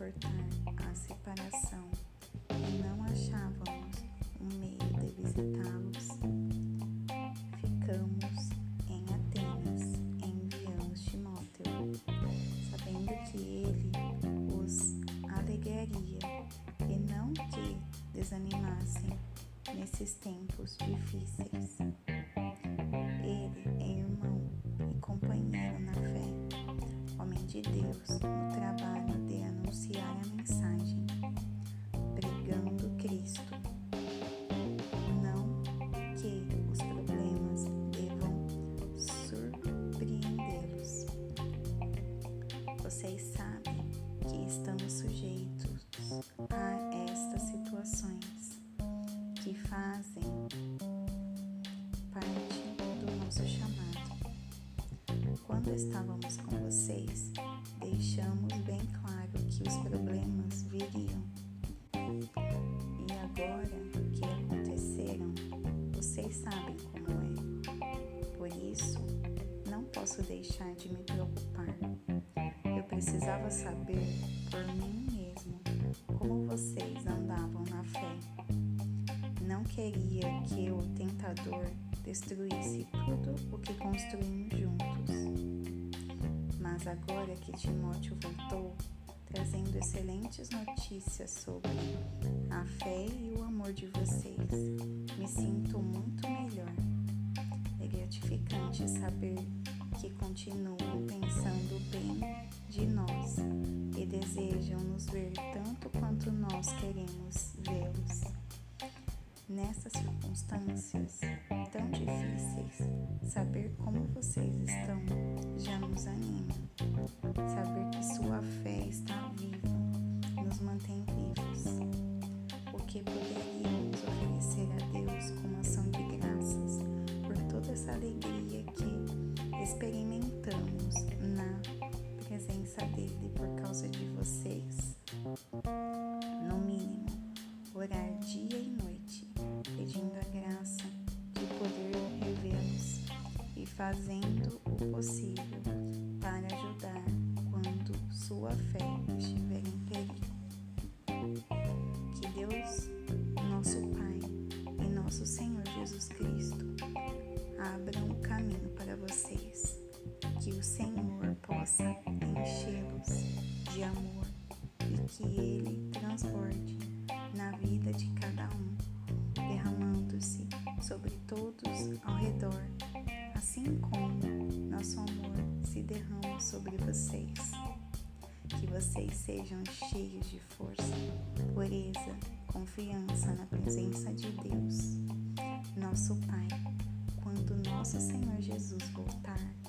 suportar a separação e não achávamos um meio de visitá-los, ficamos em Atenas e enviamos Timóteo, sabendo que ele os alegraria e não que desanimassem nesses tempos difíceis. Ele é irmão e companheiro na fé, homem de Deus no trabalho anunciar a mensagem, pregando Cristo. Não que os problemas devam surpreendê-los. Vocês sabem que estamos sujeitos a estas situações que fazem parte do nosso chamado. Quando estávamos com vocês, deixamos vocês sabem como é. Por isso, não posso deixar de me preocupar. Eu precisava saber por mim mesmo como vocês andavam na fé. Não queria que o tentador destruísse tudo o que construímos juntos. Mas agora que Timóteo voltou, trazendo excelentes notícias sobre a fé e o amor de vocês, me sinto muito melhor. É gratificante saber que continuam pensando bem de nós e desejam nos ver tanto quanto nós queremos vê-los. Nessas circunstâncias tão difíceis, saber como vocês estão já nos anima. Saber Deus como ação de graças por toda essa alegria que experimentamos na presença dele por causa de vocês? No mínimo, orar dia e noite, pedindo a graça de poder revê-los e fazendo o possível para ajudar quando sua fé estiver em perigo. Que Deus, nosso Senhor Jesus Cristo abram um caminho para vocês. Que o Senhor possa enchê-los de amor e que Ele transborde na vida de cada um, derramando-se sobre todos ao redor, assim como nosso amor se derrama sobre vocês. Que vocês sejam cheios de força, pureza, confiança na presença de Deus, nosso Pai, quando nosso Senhor Jesus voltar.